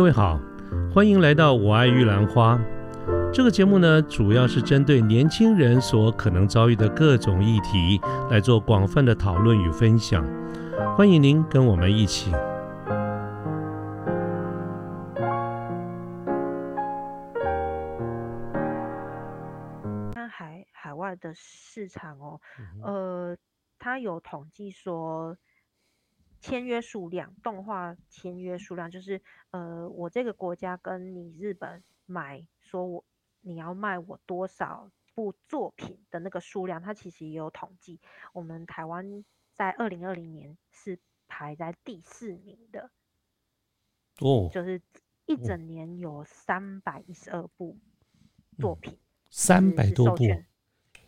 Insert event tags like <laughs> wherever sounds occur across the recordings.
各位好，欢迎来到我爱玉兰花。这个节目呢，主要是针对年轻人所可能遭遇的各种议题来做广泛的讨论与分享。欢迎您跟我们一起。看海海外的市场哦，呃，它有统计说。签约数量，动画签约数量，就是呃，我这个国家跟你日本买，说我你要卖我多少部作品的那个数量，它其实也有统计。我们台湾在二零二零年是排在第四名的，哦，就是一整年有三百一十二部作品，三百多部，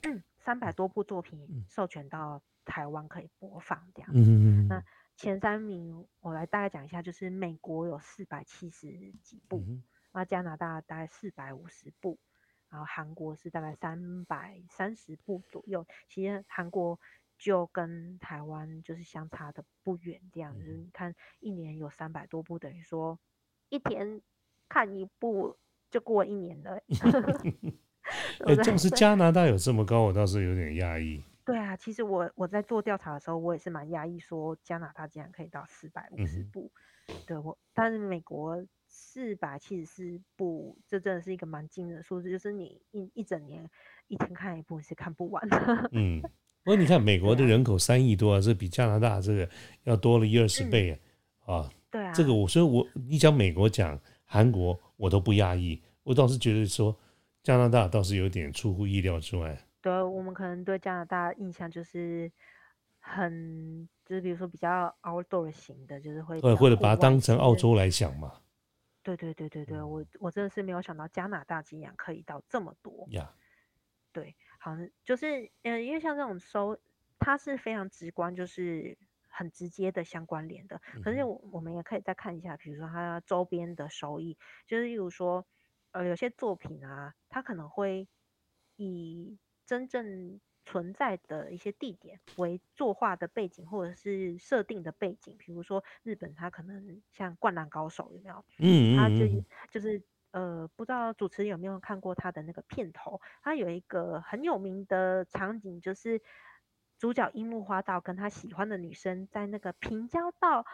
嗯，三百多部作品授权到台湾可以播放这样，嗯嗯嗯，那。前三名，我来大概讲一下，就是美国有四百七十几部，那加拿大大概四百五十部，然后韩国是大概三百三十部左右。其实韩国就跟台湾就是相差的不远，这样子。你看一年有三百多部，等于说一天看一部就过一年了。<laughs> <laughs> 哎，正是加拿大有这么高，我倒是有点讶异。对啊，其实我我在做调查的时候，我也是蛮压抑，说加拿大竟然可以到四百五十部，对我，但是美国四百七十四部，这真的是一个蛮惊人的数字，就是你一一整年一天看一部是看不完的。嗯，不过你看 <laughs> 美国的人口三亿多啊，这比加拿大这个要多了一二十倍啊。对啊，这个我所以，我你讲美国讲韩国，我都不压抑，我倒是觉得说加拿大倒是有点出乎意料之外。对，我们可能对加拿大印象就是很，就是比如说比较 outdoor 型的，就是会，或者把它当成澳洲来想嘛。对对对对对，我我真的是没有想到加拿大竟然可以到这么多。呀，对，好像就是嗯，因为像这种收，它是非常直观，就是很直接的相关联的。可是我我们也可以再看一下，比如说它周边的收益，就是例如说，呃，有些作品啊，它可能会以真正存在的一些地点为作画的背景，或者是设定的背景，比如说日本，它可能像《灌篮高手》有没有？嗯他就就是呃，不知道主持人有没有看过他的那个片头？他有一个很有名的场景，就是主角樱木花道跟他喜欢的女生在那个平交道，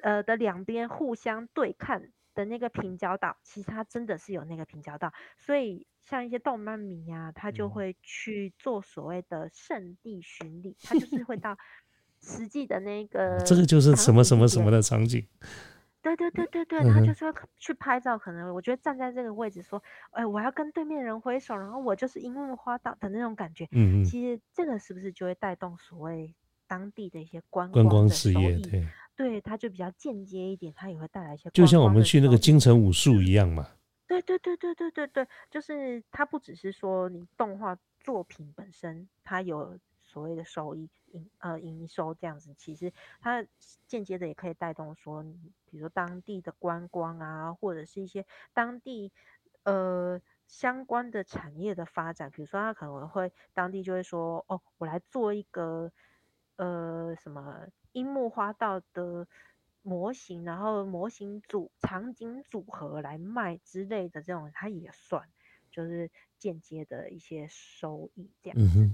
呃的两边互相对看的那个平交道，其实它真的是有那个平交道，所以。像一些动漫迷啊，他就会去做所谓的圣地巡礼，他就是会 <laughs> 到实际的那个，这个就是什么什么什么的场景。对对对对对，他就是会去拍照。可能我觉得站在这个位置说，哎，我要跟对面人挥手，然后我就是樱木花道的那种感觉。嗯嗯。其实这个是不是就会带动所谓当地的一些观观光事业？对，对，它就比较间接一点，它也会带来一些。就像我们去那个京城武术一样嘛。对对对对对对对，就是它不只是说你动画作品本身它有所谓的收益营呃营收这样子，其实它间接的也可以带动说，比如说当地的观光啊，或者是一些当地呃相关的产业的发展，比如说它可能会当地就会说，哦，我来做一个呃什么樱木花道的。模型，然后模型组场景组合来卖之类的这种，它也算，就是间接的一些收益这样子。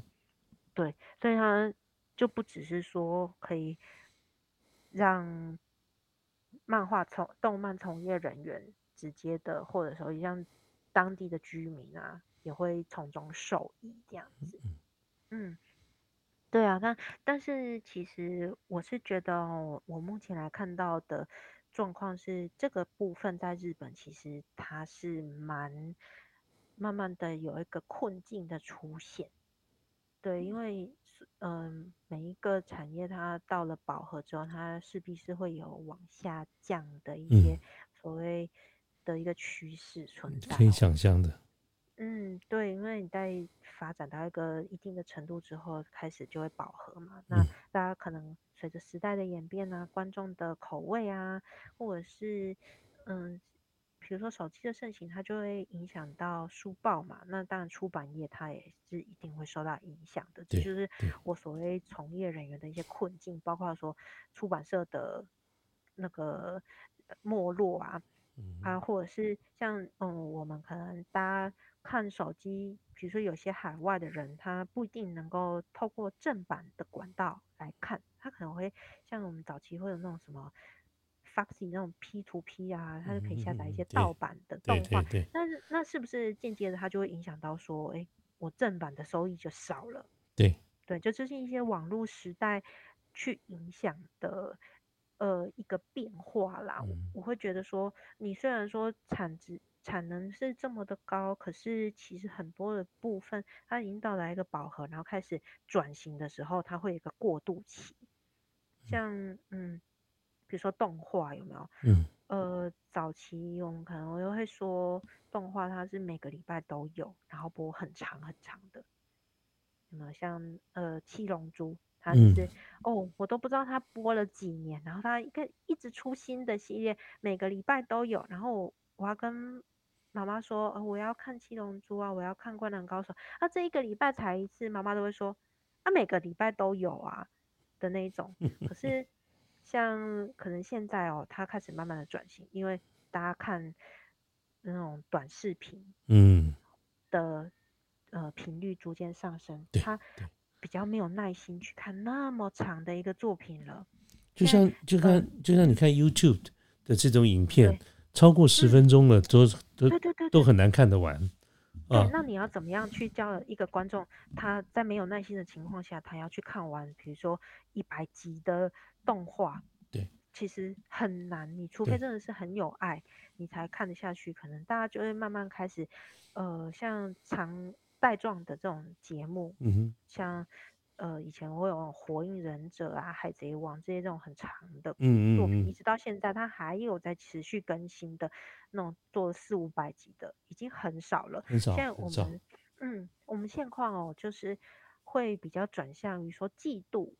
对，所以它就不只是说可以让漫画从动漫从业人员直接的，或者说让当地的居民啊，也会从中受益这样子。嗯。对啊，但但是其实我是觉得，我目前来看到的状况是，这个部分在日本其实它是蛮慢慢的有一个困境的出现。对，因为嗯，每一个产业它到了饱和之后，它势必是会有往下降的一些所谓的一个趋势存在，可以想象的。嗯，对，因为你在发展到一个一定的程度之后，开始就会饱和嘛。那大家可能随着时代的演变啊，观众的口味啊，或者是嗯，比如说手机的盛行，它就会影响到书报嘛。那当然出版业它也是一定会受到影响的。这就是我所谓从业人员的一些困境，包括说出版社的那个没落啊，嗯。啊，或者是像嗯，我们可能大家看手机，比如说有些海外的人，他不一定能够透过正版的管道来看，他可能会像我们早期会有那种什么 Foxy 那种 P to P 啊，他就可以下载一些盗版的动画对，对那是那是不是间接的它就会影响到说，哎，我正版的收益就少了？对，对，就这是一些网络时代去影响的呃一个变化啦。我嗯我会觉得说，你虽然说产值产能是这么的高，可是其实很多的部分它已经到达一个饱和，然后开始转型的时候，它会有一个过渡期。像嗯，比如说动画有没有？嗯呃，早期我们可能我又会说动画它是每个礼拜都有，然后播很长很长的。有没有像呃七龙珠，它就嗯。是、哦，我都不知道他播了几年，然后他一个一直出新的系列，每个礼拜都有，然后我我要跟妈妈说、呃，我要看七龙珠啊，我要看灌篮高手，啊这一个礼拜才一次，妈妈都会说，啊每个礼拜都有啊的那一种。<laughs> 可是像可能现在哦，他开始慢慢的转型，因为大家看那种短视频嗯，的呃频率逐渐上升，对他对比较没有耐心去看那么长的一个作品了。就像就看就像你看 YouTube 的这种影片，超过十分钟了，都都对对对对都很难看得完对啊，。那你要怎么样去教一个观众，他在没有耐心的情况下，他要去看完，比如说一百集的动画，对，其实很难。你除非真的是很有爱，你才看得下去。可能大家就会慢慢开始，呃，像长带状的这种节目，嗯哼，像呃以前会有《火影忍者》啊、《海贼王》这些这种很长的嗯作品，嗯嗯，一直到现在，它还有在持续更新的那种做四五百集的，已经很少了。很。少现在我们，嗯，我们现况哦，就是会比较转向于说季度，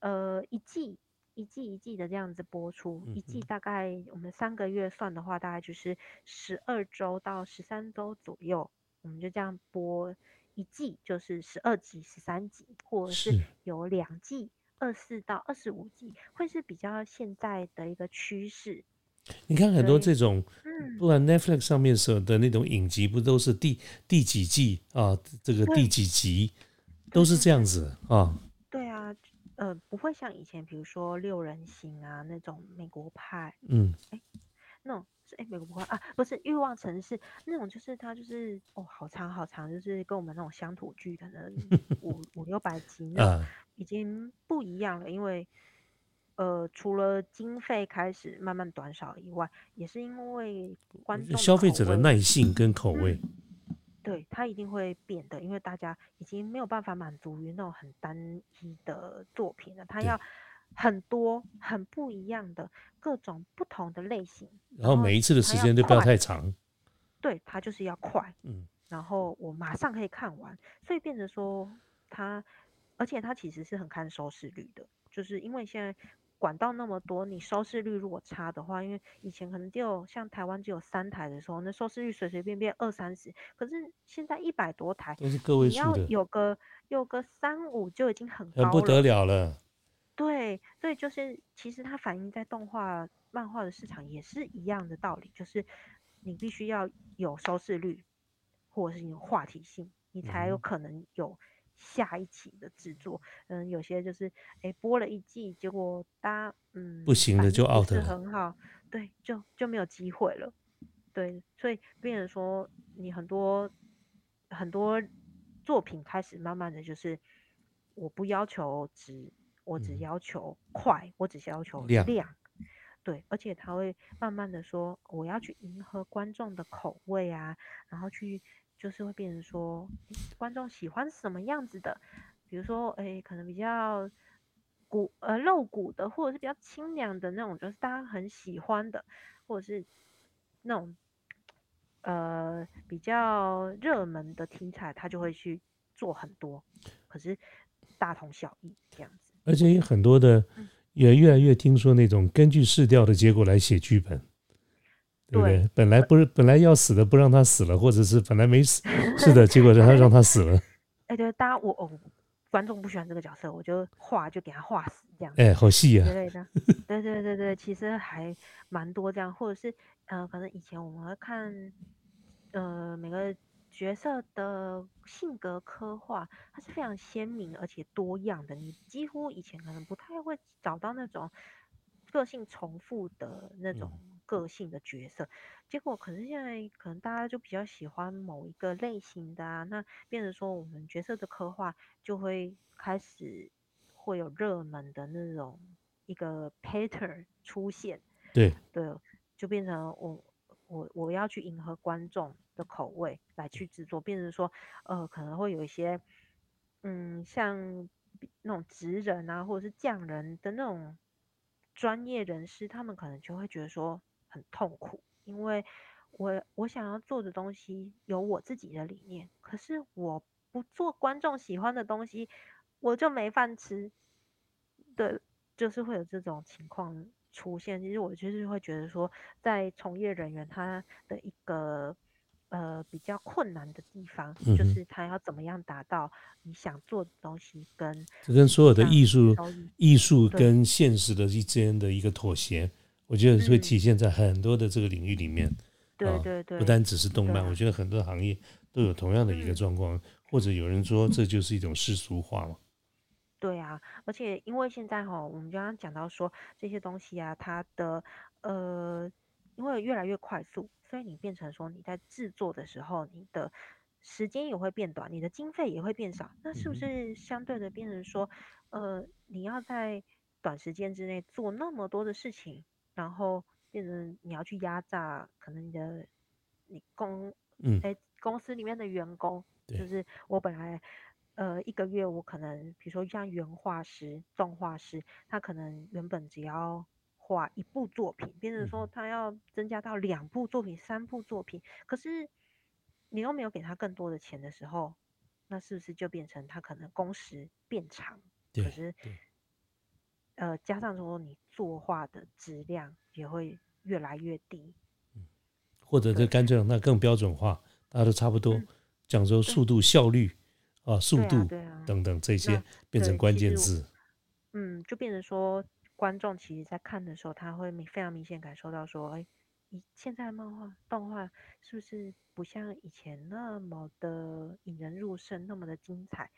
呃，一季一季一季的这样子播出，一季嗯大概我们三个月算的话，大概就是十二周到十三周左右，我们就这样播一季，就是十二集、十三集，或者是是有两季。二四到二十五集会是比较现在的一个趋势，你看很多对这种，嗯，不然 Netflix 上面所的那种影集，不都是第第几季啊？这个第几集都是这样子啊？对啊，呃，不会像以前，比如说六人行啊那种美国派嗯，那种是哎美国不会啊，不是欲望城市那种，就是它就是哦好长好长，就是跟我们那种乡土剧可能 <laughs> 五五六百集那已经不一样了，因为呃除了经费开始慢慢短少以外，也是因为观众消费者的耐性跟口味，对，它一定会变的，因为大家已经没有办法满足于那种很单一的作品了，它要很多、很不一样的各种不同的类型，然后每一次的时间都不要太长，对，它就是要快，嗯，然后我马上可以看完，所以变成说它，而且它其实是很看收视率的，就是因为现在管道那么多，你收视率如果差的话，因为以前可能只有像台湾只有三台的时候，那收视率随随便便二三十，可是现在一百多台，都是个位你要，有个有个三五就已经很高很不得了。了了。对，所以就是其实它反映在动画、漫画的市场也是一样的道理，就是你必须要有收视率，或者是有话题性，你才有嗯可能有下一期的制作。嗯，有些就是哎播了一季，结果大家嗯不行了就 out 是了很好，对，就就没有机会了。对，所以变成说你很多很多作品开始慢慢的就是我不要求值，我只嗯要求快，我只要求量对，而且他会慢慢的说，我要去迎合观众的口味啊，然后去就是会变成说，观众喜欢什么样子的，比如说，诶，可能比较骨呃露骨的，或者是比较清凉的那种，就是大家很喜欢的，或者是那种呃比较热门的题材，他就会去做很多，可是大同小异这样子。而且有很多的嗯也越来越听说那种根据试调的结果来写剧本，对不对？对本来不是本来要死的不让他死了，或者是本来没死，<laughs> 是的，结果让他让他死了。<laughs> 哎，对，大家我我观众不喜欢这个角色，我就画就给他画死这样。哎，好细啊！之类的，<laughs> 对对对对，其实还蛮多这样，或者是呃，反正以前我们会看呃每个角色的性格刻画，它是非常鲜明而且多样的，你几乎以前可能不太会找到那种个性重复的那种个性的角色。结果可是现在可能大家就比较喜欢某一个类型的啊，那变成说我们角色的刻画就会开始会有热门的那种一个 pattern 出现，对对，就变成我我我要去迎合观众的口味来去制作，变成说呃可能会有一些嗯像那种职人啊或者是匠人的那种专业人士，他们可能就会觉得说很痛苦。因为我我想要做的东西有我自己的理念，可是我不做观众喜欢的东西，我就没饭吃。对，就是会有这种情况出现。其实我就是会觉得说，在从业人员他的一个呃比较困难的地方，就是他要怎么样达到你想做的东西跟这跟所有的艺术艺术跟现实的之间的一个妥协。我觉得会体现在很多的这个领域里面，对对对，不单只是动漫，我觉得很多行业都有同样的一个状况，或者有人说这就是一种世俗化嘛。对啊，而且因为现在哈，我们刚刚讲到说这些东西啊，它的呃，因为越来越快速，所以你变成说你在制作的时候，你的时间也会变短，你的经费也会变少，那是不是相对的变成说，呃，你要在短时间之内做那么多的事情？然后变成你要去压榨，可能你的你公嗯。哎公司里面的员工，就是我本来呃一个月我可能比如说像原画师、动画师，他可能原本只要画一部作品，变成说他要增加到两部作品、三部作品，可是你又没有给他更多的钱的时候，那是不是就变成他可能工时变长？可是。呃，加上说你作画的质量也会越来越低，嗯，或者这干脆让它更标准化，大家都差不多，讲究速度、效率啊、速度等等这些变成关键字，嗯，就变成说观众其实在看的时候，他会非常明显感受到说，哎，以现在漫画动画是不是不像以前那么的引人入胜，那么的精彩？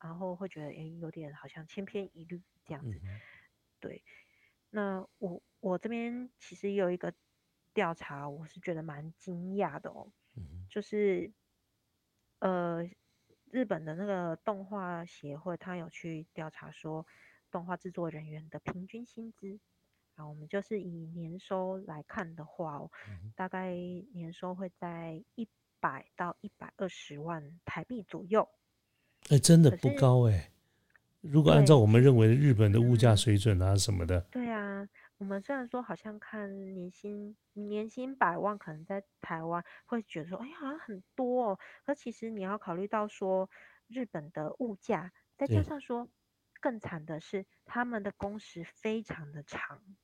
然后会觉得，哎，有点好像千篇一律这样子。对，那我我这边其实有一个调查，我是觉得蛮惊讶的哦。就是，呃，日本的那个动画协会，他有去调查说，动画制作人员的平均薪资。啊，我们就是以年收来看的话哦，大概年收会在一百到一百二十万台币左右。哎，真的不高哎。如果按照我们认为日本的物价水准啊什么的，对啊，我们虽然说好像看年薪年薪百万，可能在台湾会觉得说，哎呀，好像很多哦。可其实你要考虑到说，日本的物价，再加上说，更惨的是他们的工时非常的长，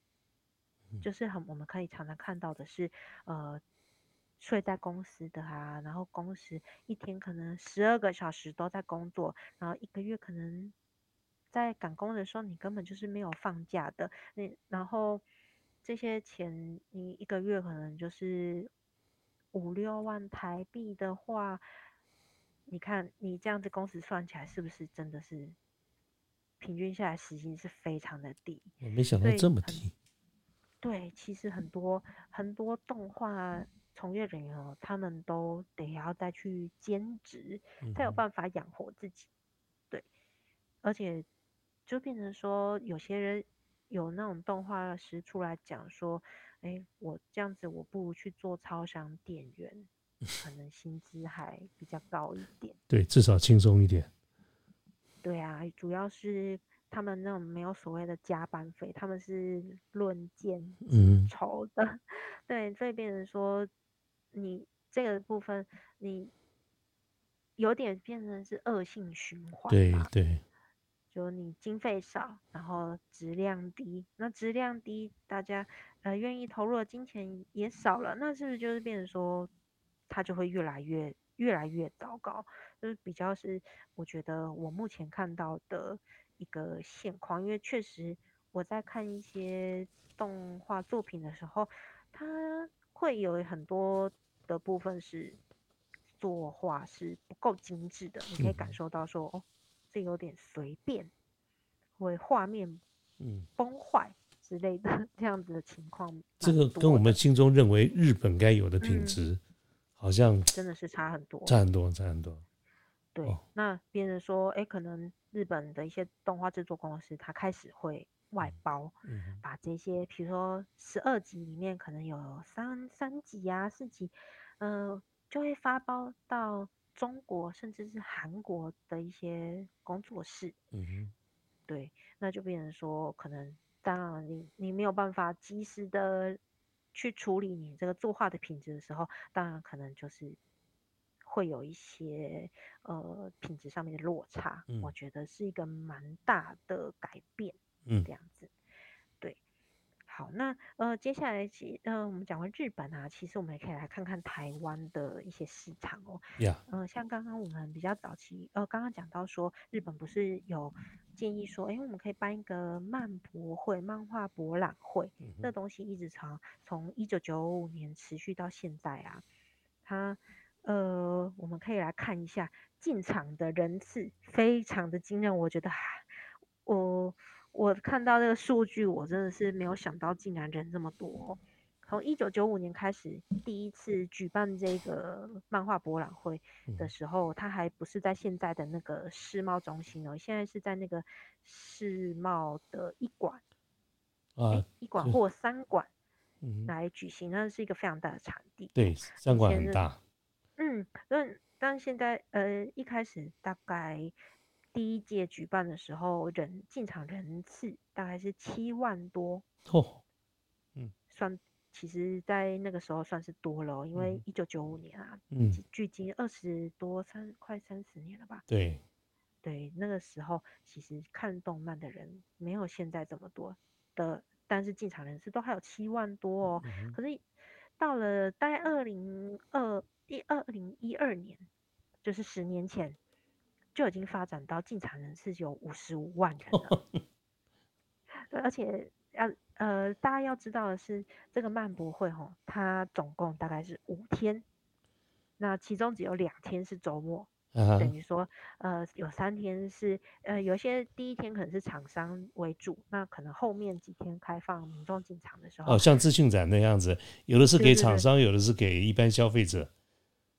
就是很我们可以常常看到的是，呃。睡在公司的啊，然后工时一天可能十二个小时都在工作，然后一个月可能在赶工的时候，你根本就是没有放假的。你然后这些钱，你一个月可能就是五六万台币的话，你看你这样子工时算起来，是不是真的是平均下来时薪是非常的低？我没想到这么低。对，其实很多很多动画。从业人员哦，他们都得要再去兼职，才有办法养活自己。对，而且就变成说，有些人有那种动画师出来讲说，哎，我这样子，我不如去做超商店员，可能薪资还比较高一点。对，至少轻松一点。对啊，主要是他们那种没有所谓的加班费，他们是论件酬的。<laughs> 对，所以变成说。你这个部分，你有点变成是恶性循环。对对，就你经费少，然后质量低，那质量低，大家呃愿意投入的金钱也少了，那是不是就是变成说，它就会越来越越来越糟糕，就是比较是我觉得我目前看到的一个现况，因为确实我在看一些动画作品的时候，它会有很多的部分是作画是不够精致的，你可以感受到说哦，这有点随便，会画面嗯崩坏。之类的 <laughs> 这样子的情况，这个跟我们心中认为日本该有的品质，好像真的是差很多，差很多，差很多。对，那别人说，哎，可能日本的一些动画制作公司，他开始会外包，把这些，比如说十二集里面可能有三三集啊、四集，呃，就会发包到中国甚至是韩国的一些工作室。嗯哼，对，那就变成说可能。当然，你你没有办法及时的去处理你这个作画的品质的时候，当然可能就是会有一些呃品质上面的落差。我觉得是一个蛮大的改变，嗯，这样子。好，那呃，接下来其呃，我们讲完日本啊，其实我们也可以来看看台湾的一些市场哦。呀，嗯，像刚刚我们比较早期，呃，刚刚讲到说，日本不是有建议说，哎，我们可以办一个漫博会、漫画博览会，这东西一直从从一九九五年持续到现在啊，它呃，我们可以来看一下进场的人次，非常的惊人，我觉得，我。我看到这个数据，我真的是没有想到，竟然人这么多。从一九九五年开始，第一次举办这个漫画博览会的时候，它还不是在现在的那个世贸中心哦，现在是在那个世贸的一馆，啊，一馆或三馆来举行，那是一个非常大的场地。对，三馆很大。嗯，但但现在呃，一开始大概。第一届举办的时候，人进场人次大概是七万多哦，嗯，算其实，在那个时候算是多了，因为一九九五年啊，嗯，距今二十多三快三十年了吧？对，对，那个时候其实看动漫的人没有现在这么多的，但是进场人次都还有七万多哦。可是到了大概二零二一二零一二年，就是十年前。就已经发展到进场人次有五十五万人了，<laughs> 对，而且要呃，大家要知道的是，这个漫博会吼，它总共大概是五天，那其中只有两天是周末，等于说呃，有三天是呃，有些第一天可能是厂商为主，那可能后面几天开放民众进场的时候，哦，像资讯展那样子，有的是给厂商，有的是给一般消费者，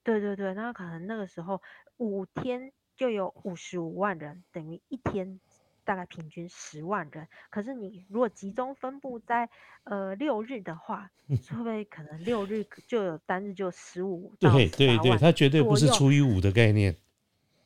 对对对，那可能那个时候五天。就有五十五万人，等于一天大概平均十万人。可是你如果集中分布在呃六日的话，<laughs> 会不会可能六日就有单日就十五到对对对，它绝对不是除以五的概念。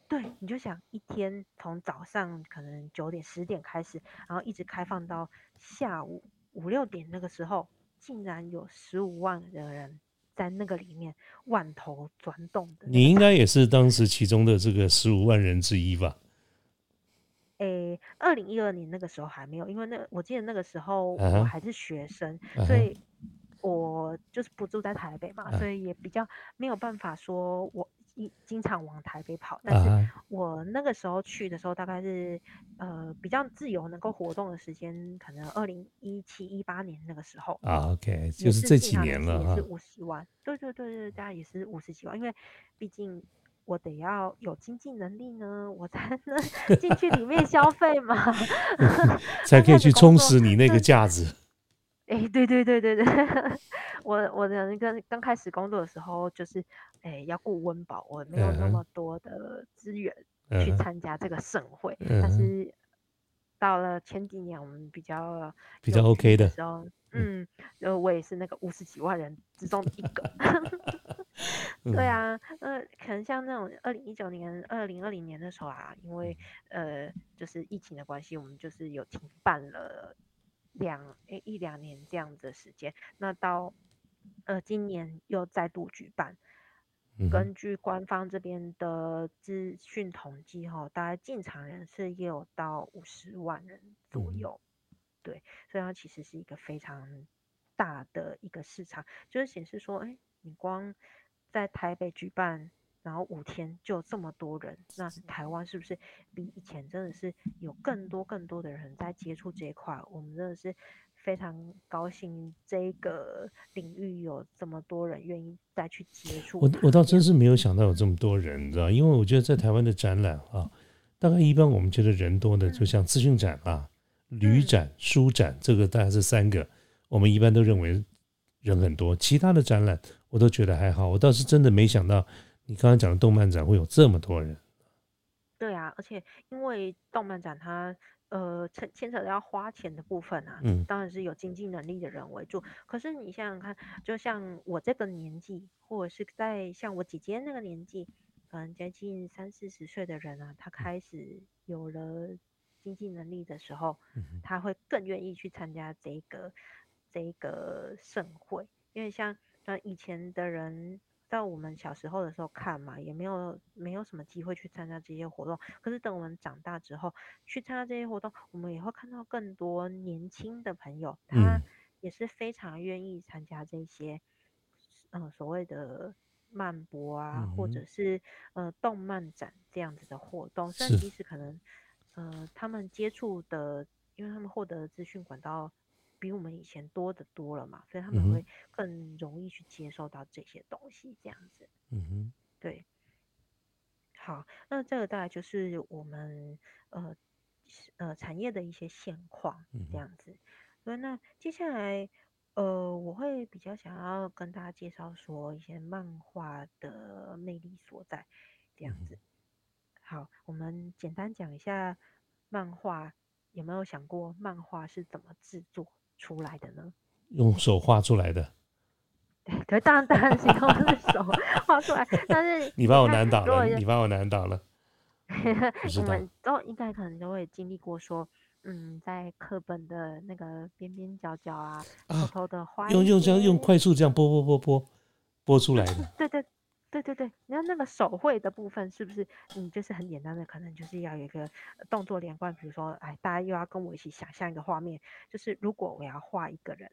对，你就想一天从早上可能九点十点开始，然后一直开放到下午五六点那个时候，竟然有十五万的人。在那个里面万头转动的，你应该也是当时其中的这个十五万人之一吧？诶，二零一二年那个时候还没有，因为那我记得那个时候我还是学生，所以我就是不住在台北嘛，所以也比较没有办法说我。一经常往台北跑，但是我那个时候去的时候，大概是呃比较自由能够活动的时间，可能二零一七一八年那个时候啊，OK，就是这几年了也是五十万，对对对对，大概也是五十几万，因为毕竟我得要有经济能力呢，我才能 <laughs> 进去里面消费嘛，<laughs> 才可以去充实你那个价值。哎，对对对对对，<laughs> 我我的那个刚开始工作的时候，就是哎要顾温饱，我没有那么多的资源去参加这个盛会。但是到了前几年，我们比较比较 OK 的时候，嗯，呃我也是那个五十几万人之中的一个。<laughs> 对啊，呃，可能像那种二零一九年、二零二零年的时候啊，因为呃就是疫情的关系，我们就是有停办了。两诶一两年这样的时间，那到呃今年又再度举办。根据官方这边的资讯统计，哈，大概进场人次也有到五十万人左右。对，所以它其实是一个非常大的一个市场，就是显示说，哎，你光在台北举办然后五天就这么多人，那台湾是不是比以前真的是有更多更多的人在接触这一块？我们真的是非常高兴，这个领域有这么多人愿意再去接触。我我倒真是没有想到有这么多人，你知道？因为我觉得在台湾的展览啊，大概一般我们觉得人多的，就像资讯展啊、旅展、书展，这个大概是三个，我们一般都认为人很多。其他的展览我都觉得还好，我倒是真的没想到。你刚刚讲的动漫展会有这么多人，对啊，而且因为动漫展它呃牵牵扯到要花钱的部分啊，嗯，当然是有经济能力的人为主。可是你想想看，就像我这个年纪，或者是在像我姐姐那个年纪，可能接近三四十岁的人啊，他开始有了经济能力的时候，他会更愿意去参加这个这个盛会，因为像呃以前的人。在我们小时候的时候看嘛，也没有没有什么机会去参加这些活动。可是等我们长大之后去参加这些活动，我们也会看到更多年轻的朋友，他也是非常愿意参加这些，嗯，所谓的漫博啊，或者是呃动漫展这样子的活动。但其实可能，呃，他们接触的，因为他们获得的资讯管道。比我们以前多的多了嘛，所以他们会更容易去接受到这些东西，这样子。嗯哼，对。好，那这个大概就是我们呃呃产业的一些现况，这样子。所以那接下来呃我会比较想要跟大家介绍说一些漫画的魅力所在，这样子。好，我们简单讲一下漫画，有没有想过漫画是怎么制作？出来的呢？用手画出来的。对，<laughs> 对，当然当然是用手 <laughs> 画出来。但是 <laughs> 你把我难倒了，你把我难倒了。我们都应该可能都会经历过，说嗯，在课本的那个边边角角啊，偷偷的画，用用这样用快速这样拨拨拨拨拨出来的。对对。对对对，你看那个手绘的部分是不是？你就是很简单的，可能就是要有一个动作连贯。比如说，哎，大家又要跟我一起想象一个画面，就是如果我要画一个人，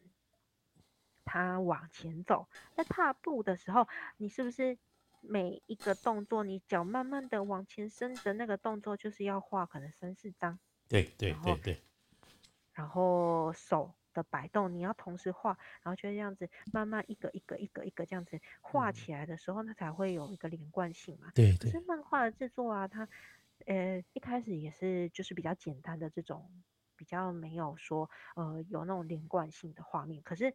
他往前走，在踏步的时候，你是不是每一个动作，你脚慢慢的往前伸的那个动作，就是要画可能三四张。对对对对。然后手。的摆动，你要同时画，然后就这样子慢慢一个一个一个一个这样子画起来的时候，它才会有一个连贯性嘛。对。可是漫画的制作啊，它呃一开始也是就是比较简单的这种，比较没有说呃有那种连贯性的画面。可是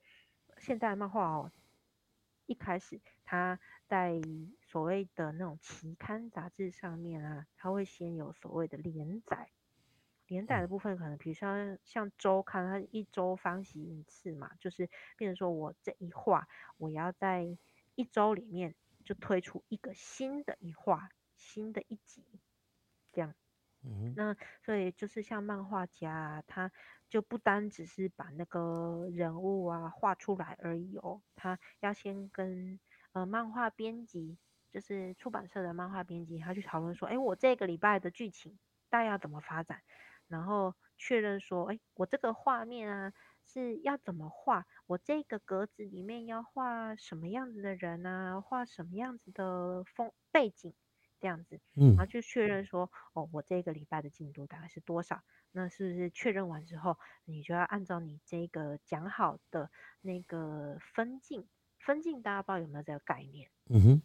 现代漫画哦，一开始它在所谓的那种期刊杂志上面啊，它会先有所谓的连载。连载的部分可能，比如像像周刊，它一周发行一次嘛，就是变成说我这一画，我要在一周里面就推出一个新的一画，新的一集，这样。嗯。那所以就是像漫画家，他就不单只是把那个人物啊画出来而已哦，他要先跟呃漫画编辑，就是出版社的漫画编辑，他去讨论说，哎，我这个礼拜的剧情大概要怎么发展。然后确认说，哎，我这个画面啊是要怎么画？我这个格子里面要画什么样子的人啊？画什么样子的风背景？这样子，嗯，然后就确认说，哦，我这个礼拜的进度大概是多少？那是不是确认完之后，你就要按照你这个讲好的那个分镜？分镜大家不知道有没有这个概念？嗯哼。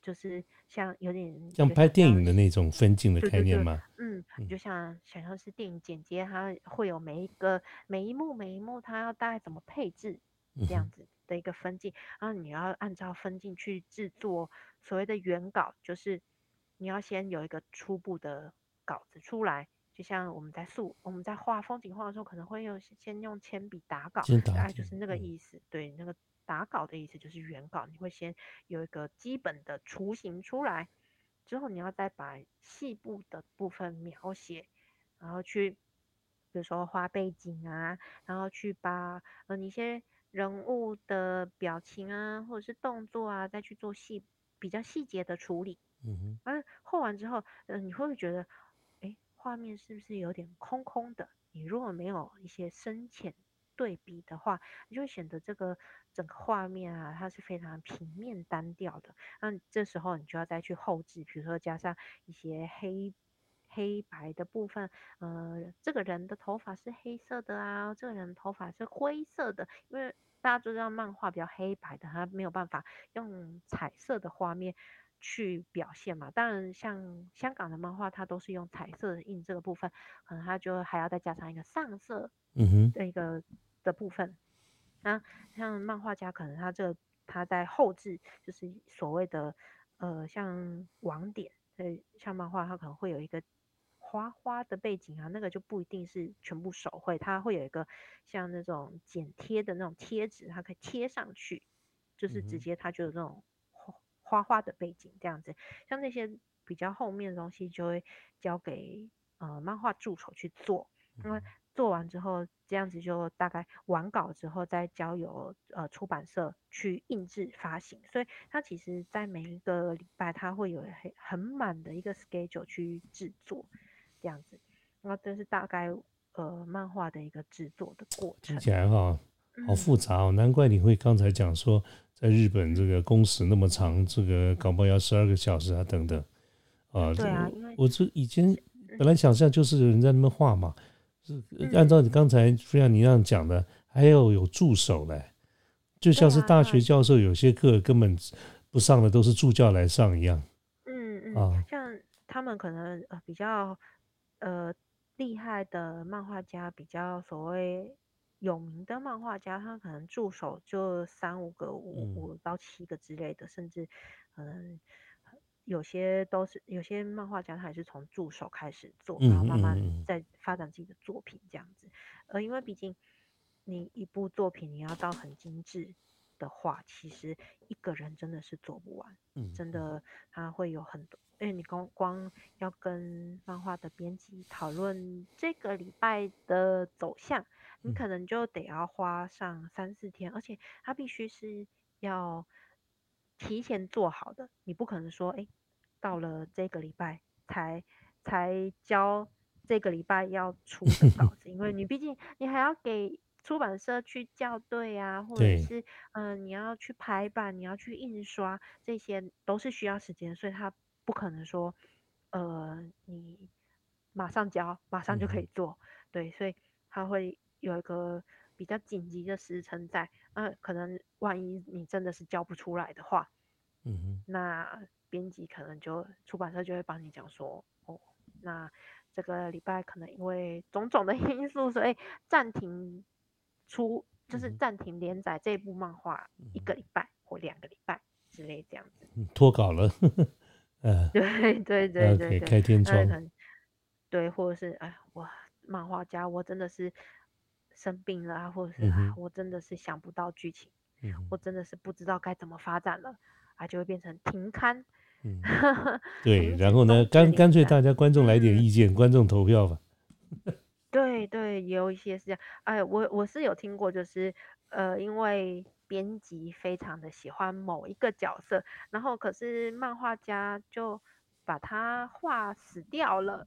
就是像有点像拍电影的那种分镜的概念吗？嗯，就像想象是电影剪接，它会有每一个每一幕每一幕，它要大概怎么配置这样子的一个分镜，然后你要按照分镜去制作所谓的原稿，就是你要先有一个初步的稿子出来，就像我们在素我们在画风景画的时候，可能会用先用铅笔打稿，大概就是那个意思，对那个。打稿的意思就是原稿，你会先有一个基本的雏形出来，之后你要再把细部的部分描写，然后去，比如说画背景啊，然后去把呃你一些人物的表情啊，或者是动作啊，再去做细比较细节的处理。嗯哼。而画完之后，呃，你会不会觉得，哎，画面是不是有点空空的？你如果没有一些深浅。对比的话，你就会显得这个整个画面啊，它是非常平面单调的。那这时候你就要再去后置，比如说加上一些黑黑白的部分，呃，这个人的头发是黑色的啊，这个人头发是灰色的，因为大家都知道漫画比较黑白的，它没有办法用彩色的画面。去表现嘛，当然像香港的漫画，它都是用彩色印这个部分，可能它就还要再加上一个上色，嗯哼，的一个的部分。那像漫画家，可能他这他在后置，就是所谓的呃像网点，对，像漫画他可能会有一个花花的背景啊，那个就不一定是全部手绘，它会有一个像那种剪贴的那种贴纸，它可以贴上去，就是直接它就有那种。花花的背景这样子，像那些比较后面的东西就会交给呃漫画助手去做，因为做完之后这样子就大概完稿之后再交由呃出版社去印制发行，所以它其实在每一个礼拜它会有很很满的一个 schedule 去制作这样子，然后这是大概呃漫画的一个制作的过程。听起来哈好复杂哦，难怪你会刚才讲说。在日本，这个工时那么长，这个搞不好要十二个小时啊，等等，啊，对啊，因为我这以前本来想象就是有人在那边画嘛，是按照你刚才非常你那样讲的，还要有助手嘞，就像是大学教授有些课根本不上的，都是助教来上一样。嗯嗯，像他们可能呃比较呃厉害的漫画家，比较所谓。有名的漫画家，他可能助手就三五个、五五到七个之类的，甚至可能有些都是有些漫画家，他还是从助手开始做，然后慢慢再发展自己的作品这样子。呃，因为毕竟你一部作品你要到很精致的话，其实一个人真的是做不完，真的他会有很多，因为你光光要跟漫画的编辑讨论这个礼拜的走向。你可能就得要花上三四天，而且它必须是要提前做好的，你不可能说，哎，到了这个礼拜才才交这个礼拜要出的稿子，因为你毕竟你还要给出版社去校对啊，或者是嗯你要去排版，你要去印刷，这些都是需要时间，所以他不可能说，呃，你马上交，马上就可以做，对，所以他会。有一个比较紧急的时辰在，那可能万一你真的是交不出来的话，嗯哼，那编辑可能就出版社就会帮你讲说，哦，那这个礼拜可能因为种种的 <laughs> 因素，所以暂停出，就是暂停连载这部漫画一个礼拜或两个礼拜之类这样子，脱稿了，嗯，对对对对对，开天窗，对，或者是哎，我漫画家，我真的是。生病了啊，或者是啊我真的是想不到剧情，我真的是不知道该怎么发展了，啊，就会变成停刊。<laughs> 嗯对，然后呢，干干脆大家观众来点意见，观众投票吧。<laughs> 对对，也有一些是这样。哎，我我是有听过，就是呃，因为编辑非常的喜欢某一个角色，然后可是漫画家就把他画死掉了，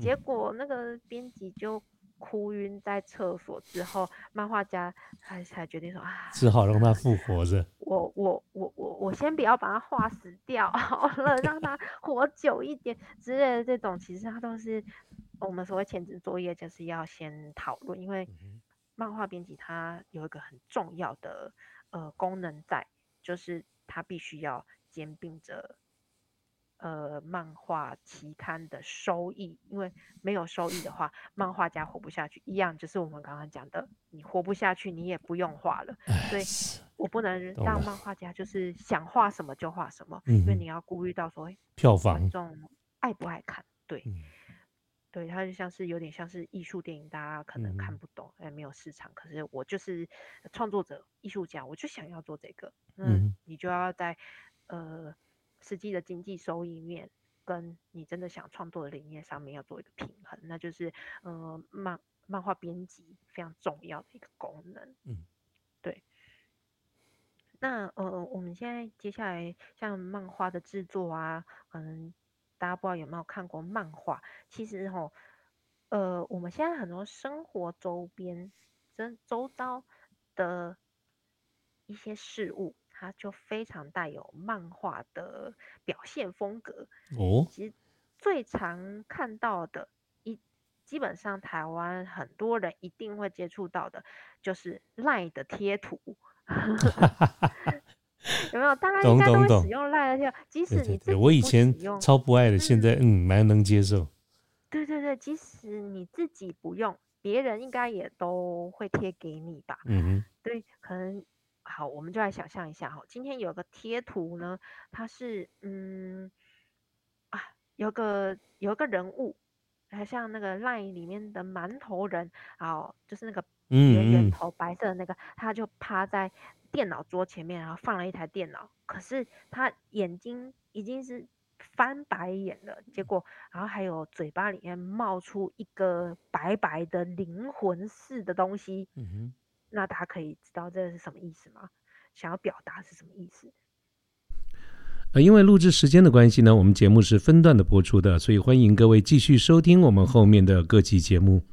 结果那个编辑就。哭晕在厕所之后，漫画家才才决定说啊，只好让他复活着。我我我我我先不要把它画死掉 <laughs> 好了，让它活久一点之类的这种，其实它都是我们所谓前置作业，就是要先讨论。因为漫画编辑它有一个很重要的呃功能在，就是它必须要兼并着。呃，漫画期刊的收益，因为没有收益的话，漫画家活不下去。一样，就是我们刚刚讲的，你活不下去，你也不用画了。所以，我不能让漫画家就是想画什么就画什么，因为你要顾虑到说票房观众爱不爱看。对，对，它就像是有点像是艺术电影，大家可能看不懂，哎，没有市场。可是我就是创作者、艺术家，我就想要做这个。嗯，你就要在呃。实际的经济收益面，跟你真的想创作的理念上面要做一个平衡，那就是，呃，漫漫画编辑非常重要的一个功能。嗯，对。那呃，我们现在接下来像漫画的制作啊，可能大家不知道有没有看过漫画，其实吼，呃，我们现在很多生活周边真周遭的一些事物，它就非常带有漫画的表现风格。哦，其实最常看到的一，基本上台湾很多人一定会接触到的，就是赖的贴图。<laughs> 有没有？大家应该都会使用赖的贴，即使你自己我以前超不爱的，现在嗯蛮能接受。对对对，即使你自己不用，别人应该也都会贴给你吧？嗯哼。对，可能好，我们就来想象一下哈，今天有个贴图呢，它是嗯啊，有个有个人物，还像那个 LINE 里面的馒头人，哦，就是那个圆圆头白色的那个，他就趴在电脑桌前面，然后放了一台电脑，可是他眼睛已经是。翻白眼了，结果，然后还有嘴巴里面冒出一个白白的灵魂似的东西。嗯哼，那大家可以知道这是什么意思吗？想要表达是什么意思？呃，因为录制时间的关系呢，我们节目是分段的播出的，所以欢迎各位继续收听我们后面的各期节目。